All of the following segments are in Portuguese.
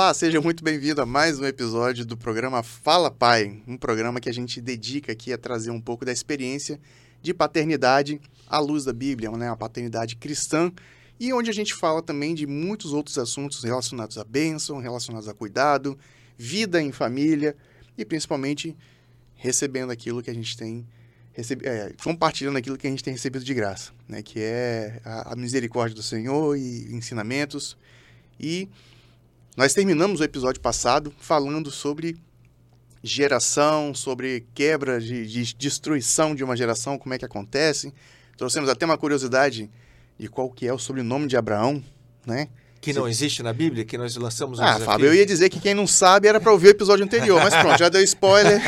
Olá, seja muito bem-vindo a mais um episódio do programa Fala Pai, um programa que a gente dedica aqui a trazer um pouco da experiência de paternidade à luz da Bíblia, né, a paternidade cristã, e onde a gente fala também de muitos outros assuntos relacionados à bênção, relacionados a cuidado, vida em família e principalmente recebendo aquilo que a gente tem é, compartilhando aquilo que a gente tem recebido de graça, né, que é a, a misericórdia do Senhor e ensinamentos. E nós terminamos o episódio passado falando sobre geração, sobre quebra de, de, destruição de uma geração, como é que acontece. Trouxemos até uma curiosidade de qual que é o sobrenome de Abraão, né? Que não existe na Bíblia, que nós lançamos um Ah, desafio. Fábio, eu ia dizer que quem não sabe era para ouvir o episódio anterior, mas pronto, já deu spoiler.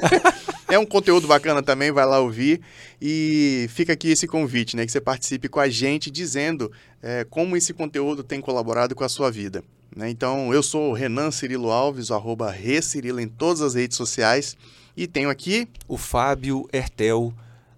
é um conteúdo bacana também, vai lá ouvir. E fica aqui esse convite, né? Que você participe com a gente dizendo é, como esse conteúdo tem colaborado com a sua vida. Né? Então, eu sou o Renan Cirilo Alves, arroba Recirilo em todas as redes sociais. E tenho aqui... O Fábio Hertel,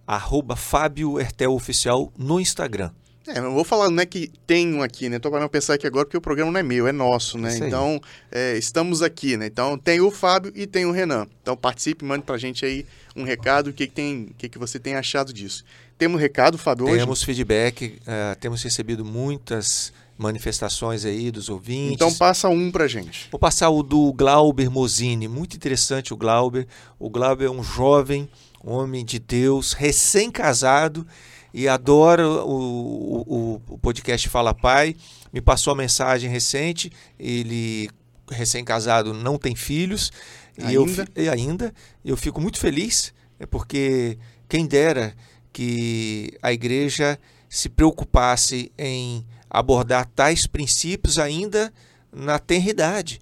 arroba Fábio Hertel Oficial no Instagram. É, eu vou falar, não é que um aqui, né? Tô para não pensar aqui agora porque o programa não é meu, é nosso, né? Então, é, estamos aqui, né? Então, tem o Fábio e tem o Renan. Então, participe, mande pra gente aí um recado, o que, que, tem, o que, que você tem achado disso. Temos recado, Fábio, hoje? Temos feedback, uh, temos recebido muitas manifestações aí dos ouvintes. Então passa um pra gente. Vou passar o do Glauber Mosini, muito interessante o Glauber. O Glauber é um jovem, homem de Deus, recém-casado, e adora o, o, o podcast Fala Pai. Me passou a mensagem recente, ele recém-casado não tem filhos. Ainda? E, eu, e ainda. Eu fico muito feliz, é porque quem dera que a igreja se preocupasse em abordar tais princípios ainda na tenridade,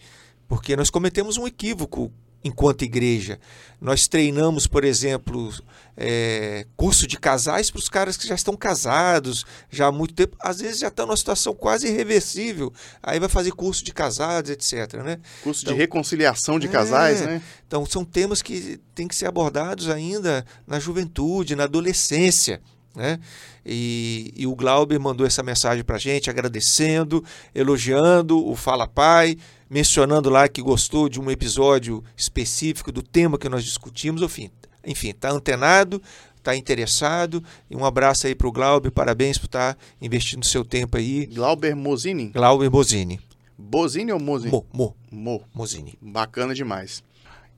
porque nós cometemos um equívoco enquanto igreja. Nós treinamos, por exemplo, é, curso de casais para os caras que já estão casados já há muito tempo, às vezes já estão numa situação quase irreversível. Aí vai fazer curso de casados, etc. Né? Curso então, de reconciliação de é, casais, né? Então são temas que têm que ser abordados ainda na juventude, na adolescência. Né? E, e, o Glauber mandou essa mensagem para a gente, agradecendo, elogiando o Fala Pai, mencionando lá que gostou de um episódio específico do tema que nós discutimos. Enfim, enfim, está antenado, está interessado. E um abraço aí para o Glauber, parabéns por estar tá investindo seu tempo aí. Glauber Mozini? Glauber Mozini. Bozini ou Mozini? Mo, Mo. Mo. Mozini. Bacana demais.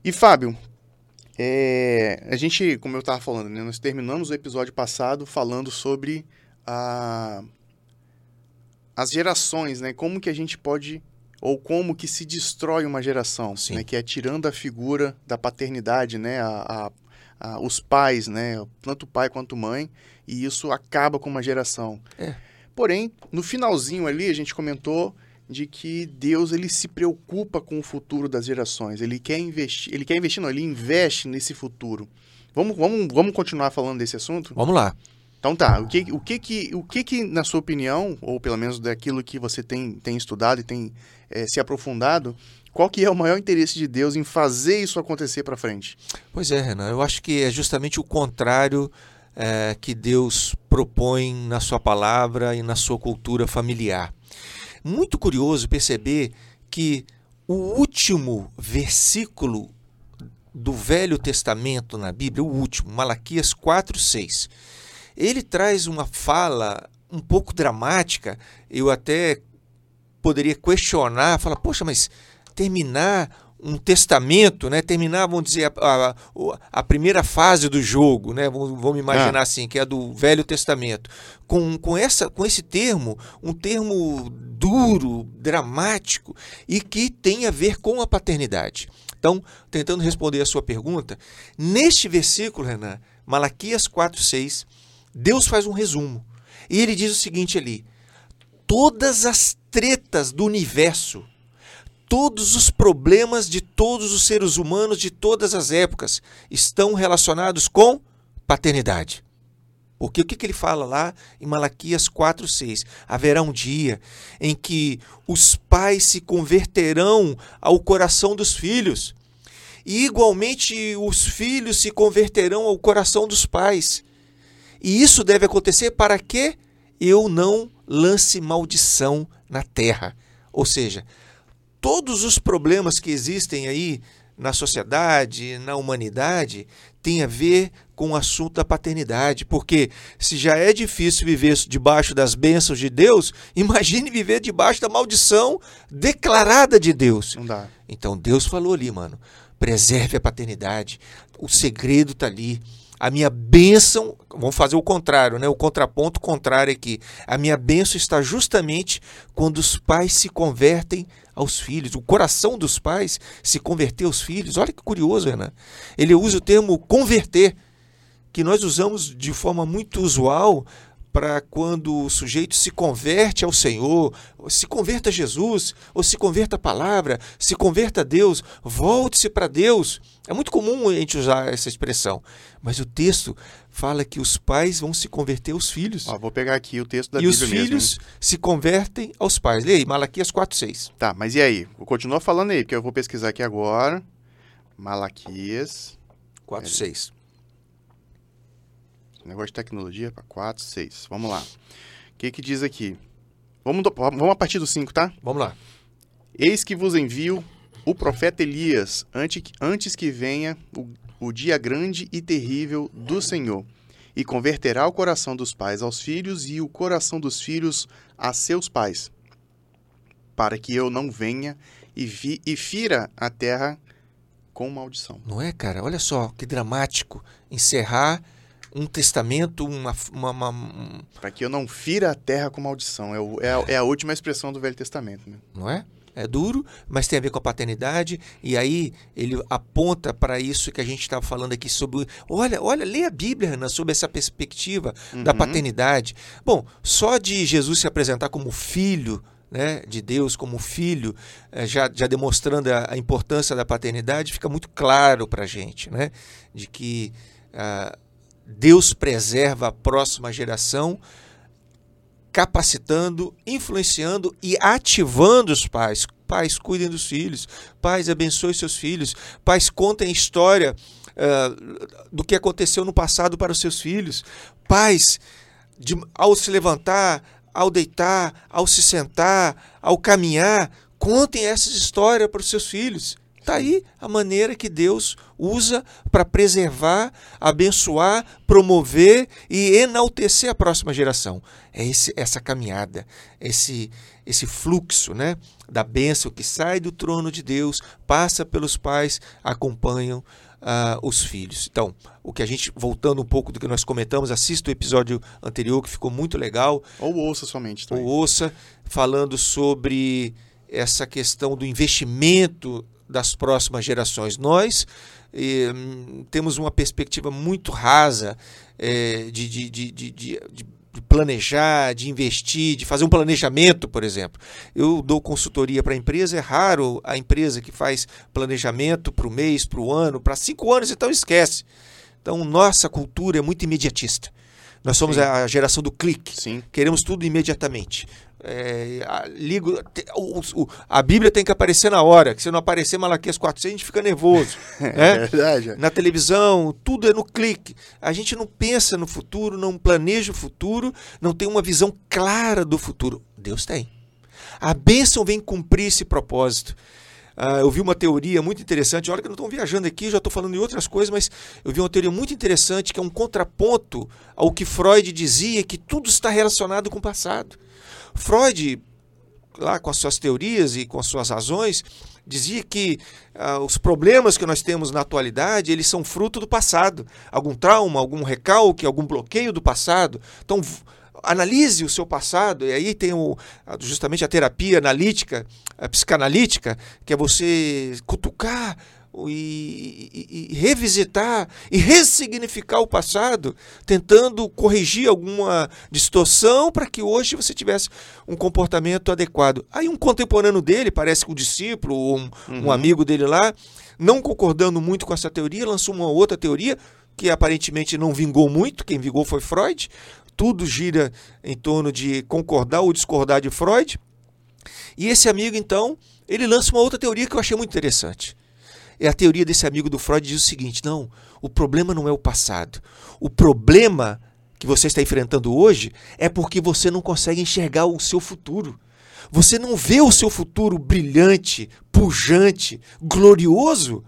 E Fábio, é, a gente, como eu estava falando, né, nós terminamos o episódio passado falando sobre a, as gerações, né? Como que a gente pode ou como que se destrói uma geração, né? Que é tirando a figura da paternidade, né? A, a, a, os pais, né? Tanto pai quanto mãe, e isso acaba com uma geração. É. Porém, no finalzinho ali a gente comentou de que Deus ele se preocupa com o futuro das gerações. Ele quer investir, ele quer investir, não, ele investe nesse futuro. Vamos, vamos, vamos continuar falando desse assunto? Vamos lá. Então tá, o que, o que que, o que que na sua opinião, ou pelo menos daquilo que você tem, tem estudado e tem é, se aprofundado, qual que é o maior interesse de Deus em fazer isso acontecer para frente? Pois é, Renan, eu acho que é justamente o contrário é, que Deus propõe na sua palavra e na sua cultura familiar muito curioso perceber que o último versículo do Velho Testamento na Bíblia, o último, Malaquias 4, 6, ele traz uma fala um pouco dramática. Eu até poderia questionar, falar, poxa, mas terminar um testamento, né? terminar, vamos dizer, a, a, a primeira fase do jogo, né? vamos, vamos imaginar ah. assim, que é a do Velho Testamento, com, com, essa, com esse termo, um termo duro, dramático e que tem a ver com a paternidade. Então, tentando responder a sua pergunta, neste versículo, Renan, Malaquias 4,6, Deus faz um resumo. E ele diz o seguinte ali: todas as tretas do universo todos os problemas de todos os seres humanos de todas as épocas estão relacionados com paternidade. Porque o que, que ele fala lá em Malaquias 4,6? Haverá um dia em que os pais se converterão ao coração dos filhos, e igualmente os filhos se converterão ao coração dos pais. E isso deve acontecer para que eu não lance maldição na terra. Ou seja, todos os problemas que existem aí na sociedade, na humanidade, tem a ver com o assunto da paternidade. Porque se já é difícil viver debaixo das bênçãos de Deus, imagine viver debaixo da maldição declarada de Deus. Não dá. Então Deus falou ali, mano, preserve a paternidade. O segredo está ali. A minha bênção, vamos fazer o contrário, né? O contraponto contrário aqui. A minha bênção está justamente quando os pais se convertem aos filhos. O coração dos pais se converter aos filhos. Olha que curioso, Renan. Ele usa o termo converter, que nós usamos de forma muito usual para quando o sujeito se converte ao Senhor, se converta a Jesus, ou se converta à palavra, se converta a Deus, volte-se para Deus. É muito comum a gente usar essa expressão, mas o texto fala que os pais vão se converter aos filhos. Ó, vou pegar aqui o texto da e Bíblia os filhos mesmo. se convertem aos pais. Leia aí, Malaquias 4,6. Tá, mas e aí? Continua falando aí, porque eu vou pesquisar aqui agora. Malaquias. 4,6. Negócio de tecnologia para 4, 6. Vamos lá. O que que diz aqui? Vamos, do- vamos a partir do 5, tá? Vamos lá. Eis que vos envio o profeta Elias, ante- antes que venha o, o dia grande e terrível do Senhor, e converterá o coração dos pais aos filhos e o coração dos filhos a seus pais, para que eu não venha e, vi, e fira a terra com maldição. Não é, cara? Olha só que dramático encerrar um testamento, uma, uma, uma- um- Para que eu não fira a terra com maldição. É, o- é a, é a última expressão do Velho Testamento. Né? não é? É duro, mas tem a ver com a paternidade, e aí ele aponta para isso que a gente estava falando aqui sobre. Olha, olha, lê a Bíblia, Renan, sobre essa perspectiva da Uhum. paternidade. Bom, só de Jesus se apresentar como filho né, de Deus, como filho, eh, já, já demonstrando a, a importância da paternidade, fica muito claro para a gente, né? De que ah, Deus preserva a próxima geração capacitando, influenciando e ativando os pais. Pais, cuidem dos filhos. Pais, abençoe seus filhos. Pais, contem a história ah, do que aconteceu no passado para os seus filhos. Pais, de- ao se levantar, ao deitar, ao se sentar, ao caminhar, contem essas histórias para os seus filhos. Está aí a maneira que Deus usa para preservar, abençoar, promover e enaltecer a próxima geração. É esse, essa caminhada, esse, esse fluxo né, da bênção que sai do trono de Deus, passa pelos pais, acompanham ah, os filhos. Então, o que a gente, voltando um pouco do que nós comentamos, assista o episódio anterior que ficou muito legal, Ou ouça somente. Tá? ou ouça, falando sobre essa questão do investimento das próximas gerações. Nós eh, temos uma perspectiva muito rasa eh, de, de, de- de planejar, de investir, de fazer um planejamento, por exemplo. Eu dou consultoria para a empresa, é raro a empresa que faz planejamento para o mês, para o ano, para cinco anos, então esquece. Então, nossa cultura é muito imediatista. Nós somos Sim. a geração do clique. Sim. Queremos tudo imediatamente. É, a, ligo, o- o- a Bíblia tem que aparecer na hora, que se não aparecer Malaquias 400, a gente fica nervoso. É né? verdade. Na televisão, tudo é no clique. A gente não pensa no futuro, não planeja o futuro, não tem uma visão clara do futuro. Deus tem. A bênção vem cumprir esse propósito. Ah, eu vi uma teoria muito interessante. Olha que não estou viajando aqui, já estou falando em outras coisas, mas eu vi uma teoria muito interessante que é um contraponto ao que Freud dizia que tudo está relacionado com o passado. Freud, lá com as suas teorias e com as suas razões, dizia que ah, os problemas que nós temos na atualidade, eles são fruto do passado. Algum trauma, algum recalque, algum bloqueio do passado. Então, analise o seu passado, e aí tem o, justamente a terapia analítica, a psicanalítica, que é você cutucar e, e- e revisitar e ressignificar o passado, tentando corrigir alguma distorção para que hoje você tivesse um comportamento adequado. Aí um contemporâneo dele, parece que um discípulo ou um, um amigo dele lá, não concordando muito com essa teoria, lançou uma outra teoria que aparentemente não vingou muito, quem vingou foi Freud. Tudo gira em torno de concordar ou discordar de Freud. E esse amigo, então, ele lança uma outra teoria que eu achei muito interessante. É a teoria desse amigo do Freud diz o seguinte: não, o problema não é o passado. O problema que você está enfrentando hoje é porque você não consegue enxergar o seu futuro. Você não vê o seu futuro brilhante, pujante, glorioso?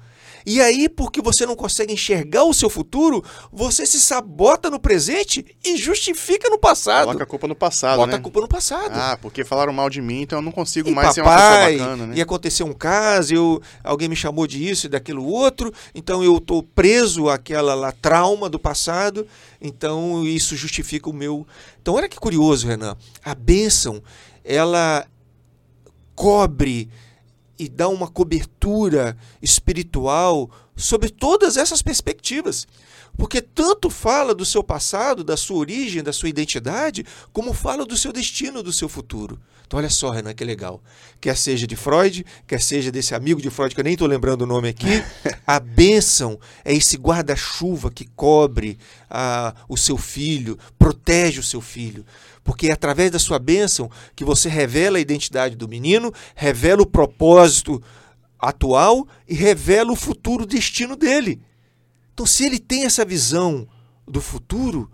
E aí, porque você não consegue enxergar o seu futuro, você se sabota no presente e justifica no passado. Coloca a culpa no passado, Bota né? a culpa no passado. Ah, porque falaram mal de mim, então eu não consigo E mais ser uma papai, pessoa bacana, né? e aconteceu um caso, eu, alguém me chamou disso e daquilo outro, então eu estou preso àquela lá, trauma do passado, então isso justifica o meu. Então, olha que curioso, Renan. A bênção, ela cobre e dá uma cobertura espiritual sobre todas essas perspectivas. Porque tanto fala do seu passado, da sua origem, da sua identidade, como fala do seu destino, do seu futuro. Então, olha só, Renan, que legal. Quer seja de Freud, quer seja desse amigo de Freud, que eu nem estou lembrando o nome aqui, a bênção é esse guarda-chuva que cobre ah, o seu filho, protege o seu filho. Porque é através da sua bênção que você revela a identidade do menino, revela o propósito atual e revela o futuro destino dele. Então, se ele tem essa visão do futuro,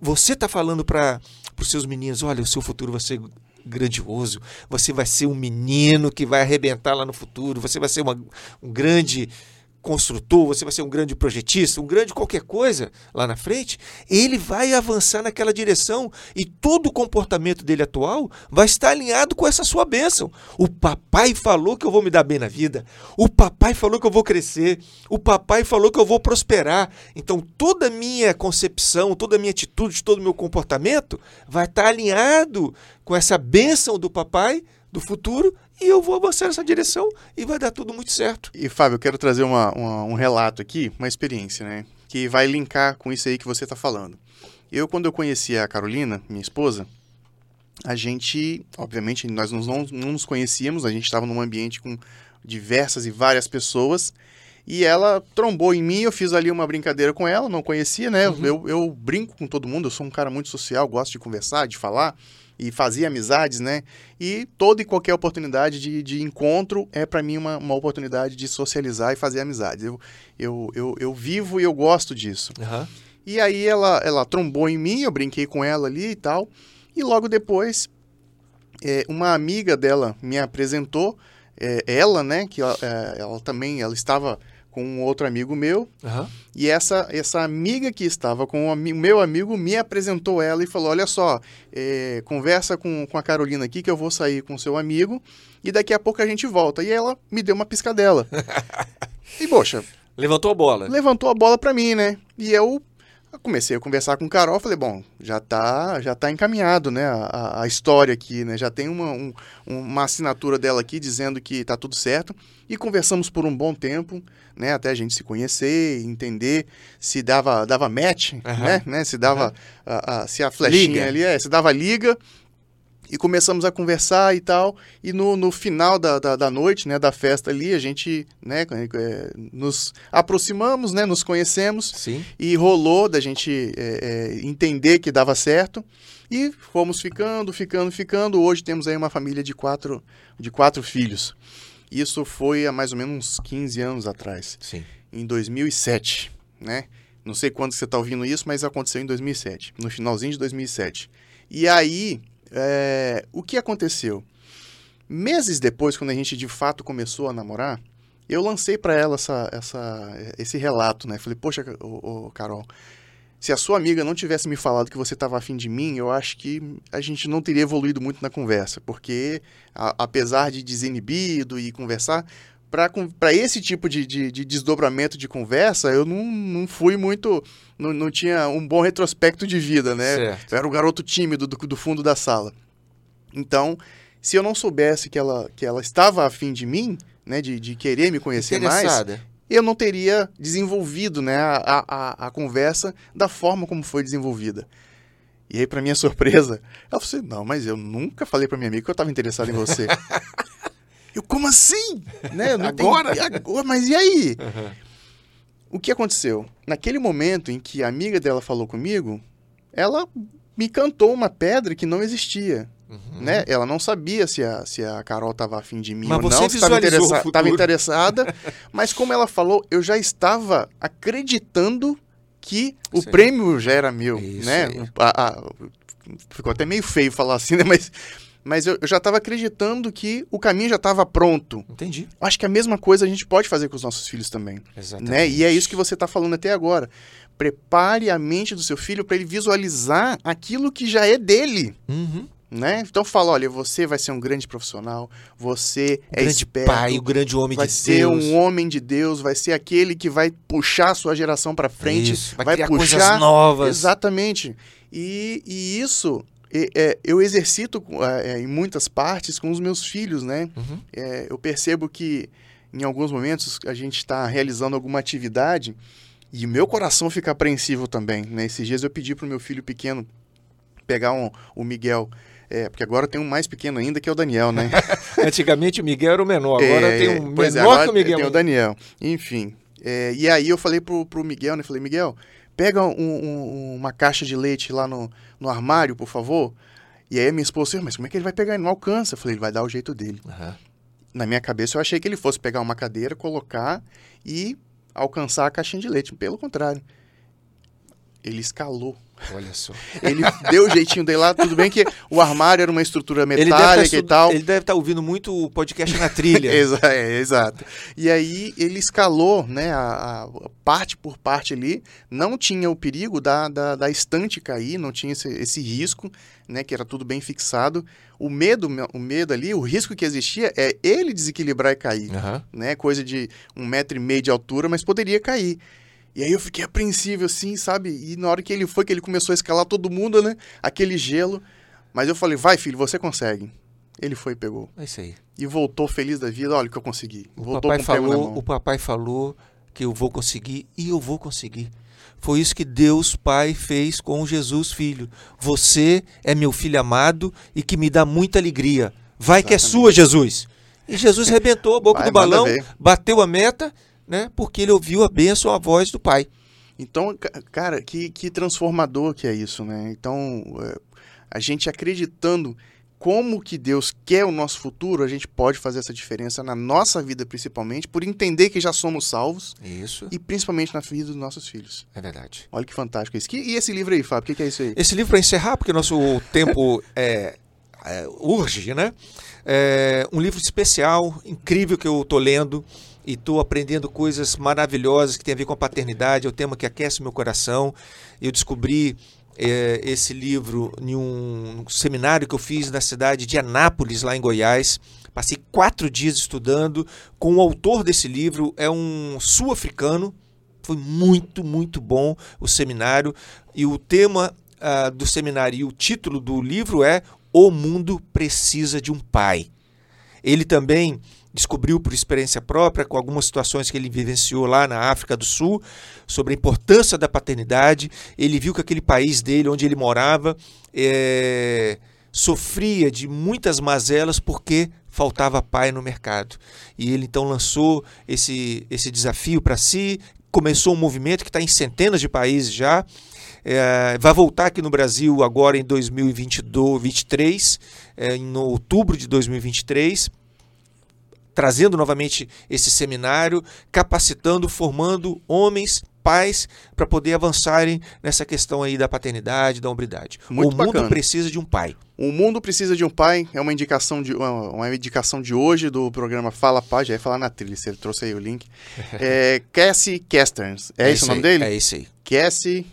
você está falando para os seus meninos: olha, o seu futuro vai ser grandioso, você vai ser um menino que vai arrebentar lá no futuro, você vai ser uma, um grande construtor, você vai ser um grande projetista, um grande qualquer coisa lá na frente, ele vai avançar naquela direção e todo o comportamento dele atual vai estar alinhado com essa sua bênção. O papai falou que eu vou me dar bem na vida, o papai falou que eu vou crescer, o papai falou que eu vou prosperar. Então toda a minha concepção, toda a minha atitude, todo o meu comportamento vai estar alinhado com essa bênção do papai do futuro e eu vou avançar nessa direção e vai dar tudo muito certo. E Fábio, eu quero trazer uma, uma- um relato aqui, uma experiência, né? Que vai linkar com isso aí que você está falando. Eu, quando eu conheci a Carolina, minha esposa, a gente, obviamente, nós não, não, nos conhecíamos, a gente estava num ambiente com diversas e várias pessoas. E ela trombou em mim, eu fiz ali uma brincadeira com ela, não conhecia, né? Uhum. Eu, eu brinco com todo mundo, eu sou um cara muito social, gosto de conversar, de falar e fazer amizades, né? E toda e qualquer oportunidade de, de encontro é para mim uma, uma oportunidade de socializar e fazer amizades. Eu, eu, eu, eu vivo e eu gosto disso. Aham. E aí ela, ela trombou em mim, eu brinquei com ela ali e tal. E logo depois, é, uma amiga dela me apresentou, é, ela, né, que ela, é, ela também, ela estava com um outro amigo meu, Aham. e essa, essa amiga que estava com o ami- meu amigo me apresentou ela e falou, olha só, é, conversa com, com a Carolina aqui que eu vou sair com seu amigo, e daqui a pouco a gente volta. E ela me deu uma piscadela. e, poxa, Levantou a bola. levantou a bola pra mim, né? E eu comecei a conversar com o Carol, falei, bom, já tá, já tá encaminhado, né, a, a- história aqui, né? Já tem uma, um- uma assinatura dela aqui dizendo que tá tudo certo. E conversamos por um bom tempo, né? Até a gente se conhecer, entender se dava, dava match, Aham. né? né? Se dava, a- a- se a flechinha Liga. ali, é, se dava liga. E começamos a conversar e tal. E no, no final da, da, da noite, né, da festa ali, a gente, né, é, nos aproximamos, né, nos conhecemos Sim. e rolou da gente é, é, entender que dava certo. E fomos ficando, ficando, ficando. Hoje temos aí uma família de quatro, de quatro filhos. Isso foi há mais ou menos uns 15 anos atrás, Sim. em 2007, né? Não sei quando você está ouvindo isso, mas aconteceu em 2007, no finalzinho de 2007. E aí, é, o que aconteceu? Meses depois, quando a gente de fato começou a namorar, eu lancei para ela essa, essa, esse relato, né? Falei, poxa, ô, ô, Carol, se a sua amiga não tivesse me falado que você estava afim de mim, eu acho que a gente não teria evoluído muito na conversa, porque a- apesar de desinibido e conversar, para esse tipo de, de, de desdobramento de conversa, eu não, não fui muito. Não, não tinha um bom retrospecto de vida, né? Certo. Eu era o garoto tímido do, do fundo da sala. Então, se eu não soubesse que ela, que ela estava afim de mim, né, de, de querer me conhecer mais, eu não teria desenvolvido né, a, a, a conversa da forma como foi desenvolvida. E aí, para minha surpresa, ela falou assim, não, mas eu nunca falei para minha amiga que eu estava interessado em você. eu, como assim? Né? Agora? Agora? Mas e aí? Aham. O que aconteceu? Naquele momento em que a amiga dela falou comigo, ela me cantou uma pedra que não existia. Uhum. Né? Ela não sabia se a, se a Carol estava afim de mim Mas ou não, estava interessa interessada. mas como ela falou, eu já estava acreditando que o Sim. prêmio já era meu. Isso né? A- a- ficou até meio feio falar assim, né? Mas mas eu, eu já estava acreditando que o caminho já estava pronto. Entendi. Acho que a mesma coisa a gente pode fazer com os nossos filhos também. Exatamente. Né? E é isso que você está falando até agora. Prepare a mente do seu filho para ele visualizar aquilo que já é dele. Uhum. Né? Então fala, olha, você vai ser um grande profissional, você O é grande esperto, pai, o grande homem vai de ser Deus. um homem de Deus, vai ser aquele que vai puxar a sua geração para frente, Isso, vai, vai criar puxar coisas novas. Exatamente. E, e isso é, é, eu exercito é, em muitas partes com os meus filhos, né? Uhum. É, eu percebo que em alguns momentos a gente está realizando alguma atividade e o meu coração fica apreensivo também. Né? Esses dias eu pedi para o meu filho pequeno pegar um, o Miguel. É, porque agora tem um mais pequeno ainda, que é o Daniel, né? Antigamente o Miguel era o menor, agora É, tem um menor pois é, que o Miguel. Tem o Daniel. Enfim. é, e aí eu falei pro, pro Miguel, né? Falei, Miguel, pega um- um- uma caixa de leite lá no, no armário, por favor. E aí a minha esposa, mas como é que ele vai pegar? Ele não alcança. Eu falei, ele vai dar o jeito dele. Aham. Na minha cabeça eu achei que ele fosse pegar uma cadeira, colocar e alcançar a caixinha de leite. Pelo contrário. Ele escalou. Olha só. Ele deu o jeitinho dele lá. Tudo bem que o armário era uma estrutura Ele deve, metálica estar e tal. ele deve estar ouvindo muito o podcast na trilha. Exa- é, exato. E aí ele escalou, né, a, a parte por parte ali, não tinha o perigo da, da, da estante cair, não tinha esse, esse risco, né, que era tudo bem fixado. O medo, o medo ali, o risco que existia é ele desequilibrar e cair, Aham. né, coisa de um metro e meio de altura, mas poderia cair. E aí eu fiquei apreensível assim, sabe? E na hora que ele foi, que ele começou a escalar todo mundo, né, aquele gelo, mas eu falei, vai filho, você consegue. Ele foi e pegou É isso aí. e voltou feliz da vida. Olha o que eu consegui. O voltou papai, com o falou, o papai falou que eu vou conseguir e eu vou conseguir. Foi isso que Deus Pai fez com Jesus Filho. Você é meu filho amado e que me dá muita alegria. Vai que é Exatamente. sua, Jesus. E Jesus rebentou a boca Vai, do balão, bateu a meta, né? Porque ele ouviu a bênção, a voz do Pai. Então, ca- cara, que, que transformador que é isso, né? Então, é, a gente acreditando como que Deus quer o nosso futuro, a gente pode fazer essa diferença na nossa vida, principalmente, por entender que já somos salvos Isso e principalmente na vida dos nossos filhos. é verdade. Olha que fantástico isso. Que- e esse livro aí, Fábio? O que, que é isso aí? Esse livro para encerrar, porque nosso tempo é, é, urge, né? É um livro especial, incrível que eu estou lendo e estou aprendendo coisas maravilhosas que tem a ver com a paternidade. É o tema que aquece meu coração. Eu descobri é, esse livro em um seminário que eu fiz na cidade de Anápolis, lá em Goiás. Passei quatro dias estudando com o autor desse livro, é um sul-africano. Foi muito, muito bom o seminário. E o tema ah, do seminário e o título do livro é O Mundo Precisa de um Pai. Ele também descobriu por experiência própria, com algumas situações que ele vivenciou lá na África do Sul, sobre a importância da paternidade. Ele viu que aquele país dele, onde ele morava, eh, sofria de muitas mazelas porque faltava pai no mercado. E ele então lançou esse, esse desafio para si, começou um movimento que está em centenas de países já. É, vai voltar aqui no Brasil agora em 2022, 2023, é, em outubro de 2023, trazendo novamente esse seminário, capacitando, formando homens, pais, para poder avançarem nessa questão aí da paternidade, da hombridade. Muito o mundo bacana. precisa de um pai. O mundo precisa de um pai. É uma indicação de uma, indicação de hoje do programa Fala Pai. Já ia falar na trilha, você trouxe aí o link. É Cassie Casterns. É, esse o nome aí, dele? É esse aí. Cassie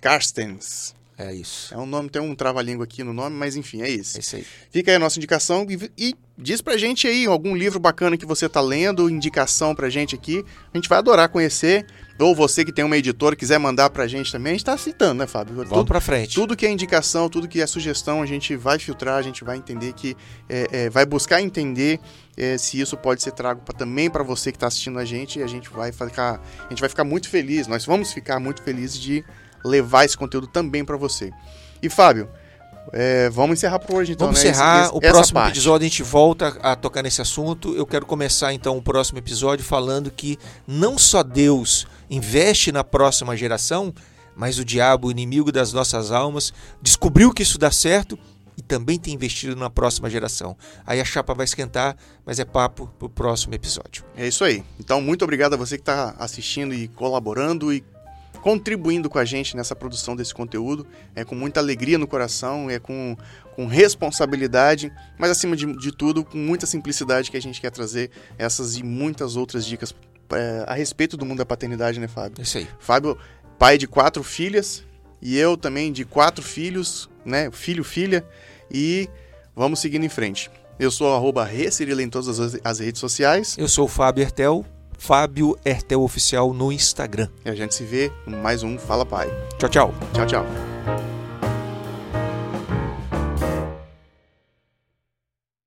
Carstens. É isso. É um nome, tem um trava-língua aqui no nome, mas enfim, é É esse. isso aí. Fica aí a nossa indicação e, e diz pra gente aí algum livro bacana que você tá lendo, indicação pra gente aqui. A gente vai adorar conhecer. Ou você que tem uma editora quiser mandar pra gente também, a gente tá citando, né, Fábio? Vamos Tudo, para frente. tudo que é indicação, tudo que é sugestão, a gente vai filtrar, a gente vai entender que é, é, vai buscar entender é, se isso pode ser trago pra, também para você que está assistindo a gente e a gente vai ficar, a gente vai ficar muito feliz. Nós vamos ficar muito felizes de levar esse conteúdo também para você. E Fábio, é, vamos encerrar por hoje então. Vamos né? encerrar. Esse- o essa próximo parte. episódio a gente volta a tocar nesse assunto. Eu quero começar então o próximo episódio falando que não só Deus investe na próxima geração, mas o diabo, o inimigo das nossas almas, descobriu que isso dá certo e também tem investido na próxima geração. Aí a chapa vai esquentar, mas é papo pro próximo episódio. É isso aí. Então, muito obrigado a você que está assistindo e colaborando e contribuindo com a gente nessa produção desse conteúdo. É com muita alegria no coração, é com, com responsabilidade, mas acima de, de tudo, com muita simplicidade que a gente quer trazer essas e muitas outras dicas é, a respeito do mundo da paternidade, né, Fábio? Isso aí. Fábio, pai de quatro filhas, e eu também de quatro filhos, né? Filho, filha, e vamos seguindo em frente. Eu sou arroba Recirila em todas as, as redes sociais. Eu sou o Fábio Ertel, Fábio Ertel Oficial no Instagram. E a gente se vê em mais um Fala Pai. Tchau, tchau. Tchau, tchau.